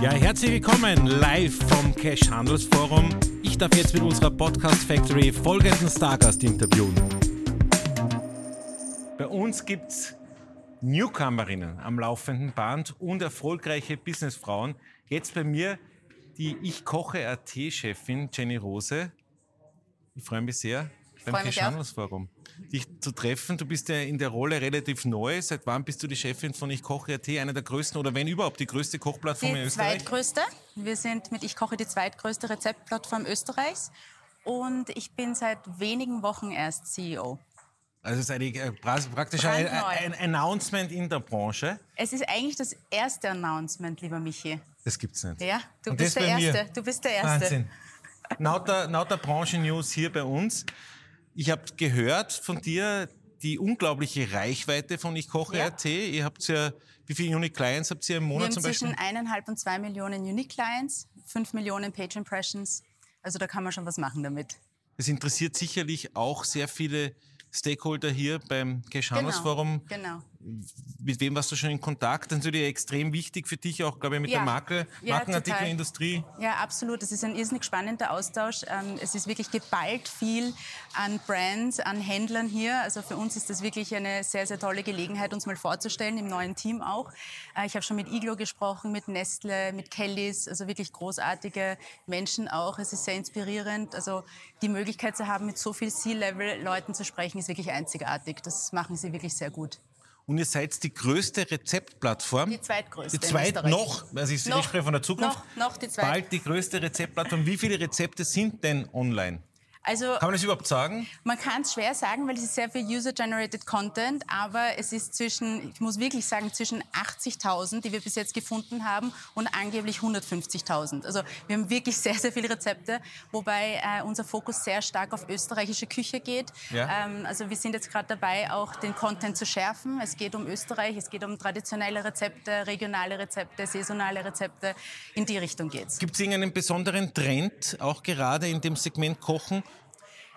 Ja, herzlich willkommen live vom Cash Handelsforum. Ich darf jetzt mit unserer Podcast Factory folgenden Stargast interviewen. Bei uns gibt es Newcomerinnen am laufenden Band und erfolgreiche Businessfrauen. Jetzt bei mir die Ich koche AT-Chefin Jenny Rose. Ich freue mich sehr beim Freu mich Cash auch. Handelsforum dich zu treffen. Du bist ja in der Rolle relativ neu. Seit wann bist du die Chefin von Ich koche AT, einer der größten oder wenn überhaupt die größte Kochplattform in Die Österreich? zweitgrößte. Wir sind mit Ich koche die zweitgrößte Rezeptplattform Österreichs. Und ich bin seit wenigen Wochen erst CEO. Also es ist eigentlich äh, pra- praktisch ein, ein Announcement in der Branche. Es ist eigentlich das erste Announcement, lieber Michi. Das gibt's nicht. Ja, du Und bist der bei mir. Erste. Du bist der Erste. Wahnsinn. Lauter, lauter Branchen-News hier bei uns. Ich habe gehört von dir die unglaubliche Reichweite von Ich koche Ja. RT. Ihr habt ja, wie viele Unique Clients habt ihr im Wir Monat haben zum Beispiel? zwischen eineinhalb und zwei Millionen Unique Clients, fünf Millionen Page Impressions. Also da kann man schon was machen damit. Das interessiert sicherlich auch sehr viele Stakeholder hier beim Cash Handelsforum. Genau. Mit wem warst du schon in Kontakt? Das ist natürlich extrem wichtig für dich, auch, glaube ich, mit Ja. der Marke, Ja, Markenartikelindustrie. Ja, absolut. Es ist ein irrsinnig spannender Austausch. Ähm, Es ist wirklich geballt viel an Brands, an Händlern hier. Also für uns ist das wirklich eine sehr, sehr tolle Gelegenheit, uns mal vorzustellen, im neuen Team auch. Äh, Ich habe schon mit Iglo gesprochen, mit Nestle, mit Kellys, also wirklich großartige Menschen auch. Es ist sehr inspirierend. Also die Möglichkeit zu haben, mit so viel C-Level-Leuten zu sprechen, ist wirklich einzigartig. Das machen sie wirklich sehr gut. Und ihr seid die größte Rezeptplattform. Die zweitgrößte Die zweit noch, also ich, ich spreche von der Zukunft. Noch, noch die zweite. Bald die größte Rezeptplattform. Wie viele Rezepte sind denn online? Also Kann man das überhaupt sagen? Man kann es schwer sagen, weil es ist sehr viel User-Generated Content, aber es ist zwischen, ich muss wirklich sagen, zwischen 80.000, die wir bis jetzt gefunden haben, und angeblich 150.000. Also wir haben wirklich sehr, sehr viele Rezepte, wobei äh, unser Fokus sehr stark auf österreichische Küche geht. Ja. Ähm, also wir sind jetzt gerade dabei, auch den Content zu schärfen. Es geht um Österreich, es geht um traditionelle Rezepte, regionale Rezepte, saisonale Rezepte. In die Richtung geht's. Gibt es irgendeinen besonderen Trend, auch gerade in dem Segment Kochen?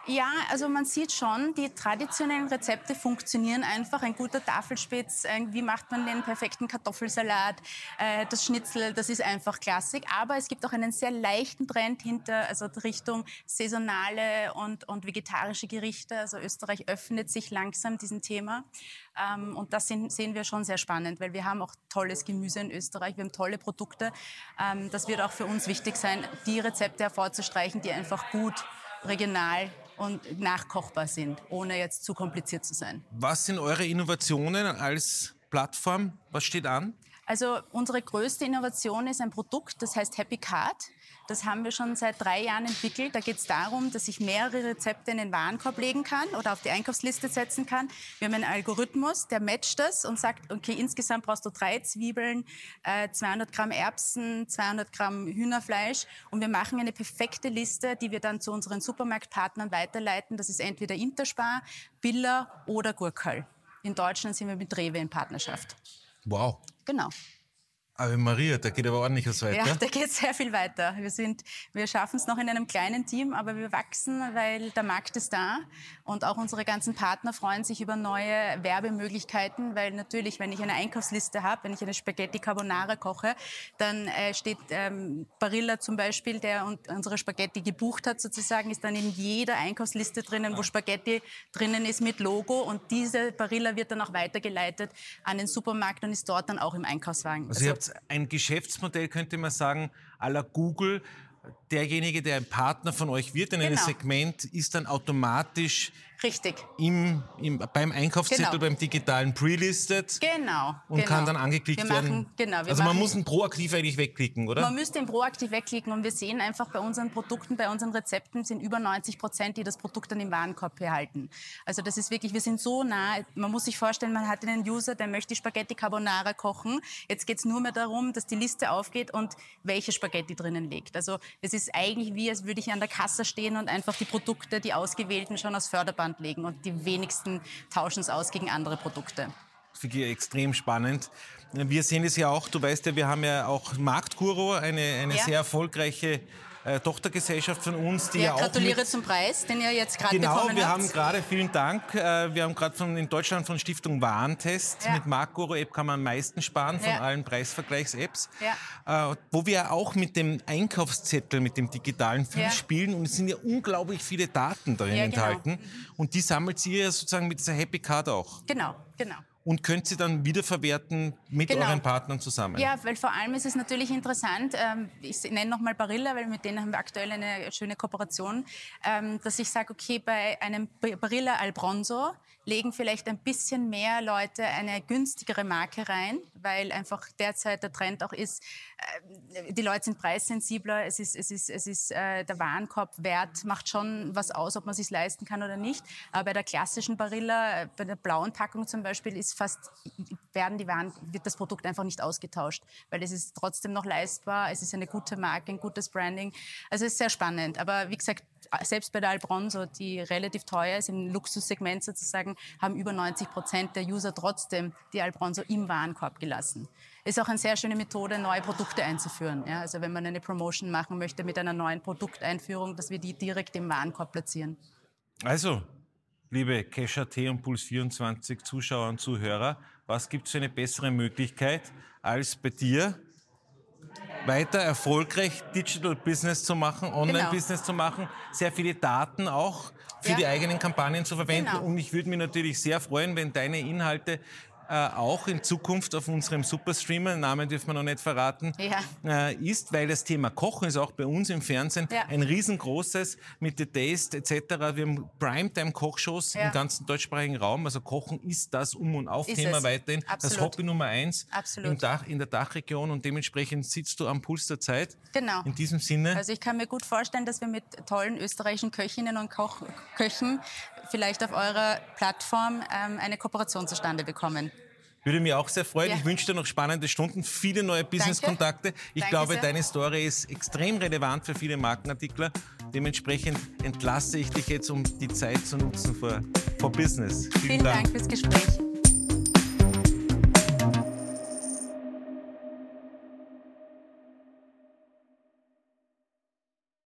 Ja, also man sieht schon, die traditionellen Rezepte funktionieren einfach. Ein guter Tafelspitz, wie macht man den perfekten Kartoffelsalat, äh, das Schnitzel, das ist einfach Klassik. Aber es gibt auch einen sehr leichten Trend hinter, also Richtung saisonale und, und vegetarische Gerichte. Also Österreich öffnet sich langsam diesem Thema. Ähm, und das sehen wir schon sehr spannend, weil wir haben auch tolles Gemüse in Österreich, wir haben tolle Produkte. Ähm, das wird auch für uns wichtig sein, die Rezepte hervorzustreichen, die einfach gut regional und nachkochbar sind, ohne jetzt zu kompliziert zu sein. Was sind eure Innovationen als Plattform? Was steht an? Also unsere größte Innovation ist ein Produkt, das heißt Happy Card. Das haben wir schon seit drei Jahren entwickelt. Da geht es darum, dass ich mehrere Rezepte in den Warenkorb legen kann oder auf die Einkaufsliste setzen kann. Wir haben einen Algorithmus, der matcht das und sagt, okay, insgesamt brauchst du drei Zwiebeln, äh, 200 Gramm Erbsen, 200 Gramm Hühnerfleisch und wir machen eine perfekte Liste, die wir dann zu unseren Supermarktpartnern weiterleiten. Das ist entweder Interspar, Billa oder Gurkal. In Deutschland sind wir mit Rewe in Partnerschaft. Wow. Genau. Aber Maria, da geht aber ordentlich was weiter. Ja, da geht sehr viel weiter. Wir, sind, wir schaffen es noch in einem kleinen Team, aber wir wachsen, weil der Markt ist da. Und auch unsere ganzen Partner freuen sich über neue Werbemöglichkeiten, weil natürlich, wenn ich eine Einkaufsliste habe, wenn ich eine Spaghetti Carbonara koche, dann äh, steht ähm, Barilla zum Beispiel, der un unsere Spaghetti gebucht hat sozusagen, ist dann in jeder Einkaufsliste drinnen, wo Spaghetti drinnen ist mit Logo. Und diese Barilla wird dann auch weitergeleitet an den Supermarkt und ist dort dann auch im Einkaufswagen. Also ein Geschäftsmodell, könnte man sagen, à la Google. Derjenige, der ein Partner von euch wird in einem Genau. Segment, ist dann automatisch Richtig. im, im, beim Einkaufszettel, Genau. beim digitalen prelistet Genau. und genau. kann dann angeklickt wir werden. Machen, genau, also man machen, muss ihn proaktiv eigentlich wegklicken, oder? Man müsste ihn proaktiv wegklicken und wir sehen einfach bei unseren Produkten, bei unseren Rezepten sind über 90 Prozent, die das Produkt dann im Warenkorb behalten. Also das ist wirklich, wir sind so nah. Man muss sich vorstellen, man hat einen User, der möchte Spaghetti Carbonara kochen. Jetzt geht es nur mehr darum, dass die Liste aufgeht und welche Spaghetti drinnen liegt. Also es ist eigentlich wie, als würde ich an der Kasse stehen und einfach die Produkte, die ausgewählten, schon aufs Förderband legen und die wenigsten tauschen es aus gegen andere Produkte. Finde ich extrem spannend. Wir sehen es ja auch, du weißt ja, wir haben ja auch Marktguru, eine, eine Ja. sehr erfolgreiche äh, Tochtergesellschaft von uns, die ja, ja auch gratuliere zum Preis, den ihr jetzt gerade Genau, bekommen wir habt. haben gerade, vielen Dank, äh, wir haben gerade von in Deutschland von Stiftung Warentest Ja. mit Markguru App kann man am meisten sparen von Ja. allen Preisvergleichs-Apps, Ja. äh, wo wir auch mit dem Einkaufszettel, mit dem digitalen viel spielen und es sind ja unglaublich viele Daten darin genau. enthalten und die sammelt sie ja sozusagen mit dieser Happy Card auch Genau, genau. Und könnt sie dann wiederverwerten mit Genau. euren Partnern zusammen. Ja, weil vor allem ist es natürlich interessant, ähm, ich nenne nochmal Barilla, weil mit denen haben wir aktuell eine schöne Kooperation, ähm, dass ich sage, okay, bei einem Barilla Albronzo legen vielleicht ein bisschen mehr Leute eine günstigere Marke rein, weil einfach derzeit der Trend auch ist, äh, die Leute sind preissensibler, es ist, es ist, es ist äh, der Warenkorbwert macht schon was aus, ob man sich leisten kann oder nicht. Aber bei der klassischen Barilla, äh, bei der blauen Packung zum Beispiel, ist fast werden die Waren wird das Produkt einfach nicht ausgetauscht, weil es ist trotzdem noch leistbar, es ist eine gute Marke, ein gutes Branding. Also es ist sehr spannend. Aber wie gesagt, selbst bei der Albronzo, die relativ teuer ist, im Luxussegment sozusagen, haben über 90 Prozent der User trotzdem die Albronzo im Warenkorb gelassen. Ist auch eine sehr schöne Methode, neue Produkte einzuführen. Ja, also wenn man eine Promotion machen möchte mit einer neuen Produkteinführung, dass wir die direkt im Warenkorb platzieren. Also, liebe Kesha T und Puls 24 Zuschauer und Zuhörer, was gibt es für eine bessere Möglichkeit, als bei dir weiter erfolgreich Digital Business zu machen, Online-Business zu machen, sehr viele Daten auch für Ja. die eigenen Kampagnen zu verwenden. Genau. Und ich würde mich natürlich sehr freuen, wenn deine Inhalte äh, auch in Zukunft auf unserem Superstreamer, Namen dürfen wir noch nicht verraten, Ja. äh, ist, weil das Thema Kochen ist auch bei uns im Fernsehen Ja. ein riesengroßes mit The Taste etc. Wir haben Primetime-Kochshows Ja. im ganzen deutschsprachigen Raum. Also Kochen ist das Um- und Auf-Thema weiterhin. Das Absolut. Hobby Nummer eins Dach, in der Dachregion und dementsprechend sitzt du am Puls der Zeit. Genau. In diesem Sinne. Also ich kann mir gut vorstellen, dass wir mit tollen österreichischen Köchinnen und Koch Köchen vielleicht auf eurer Plattform ähm, eine Kooperation zustande bekommen. Würde mich auch sehr freuen. Ja. Ich wünsche dir noch spannende Stunden, viele neue Business-Kontakte. Ich Danke glaube, sehr. deine Story ist extrem relevant für viele Markenartikler. Dementsprechend entlasse ich dich jetzt, um die Zeit zu nutzen für, für Business. Vielen Dank fürs Gespräch.